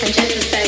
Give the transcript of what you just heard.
and just to say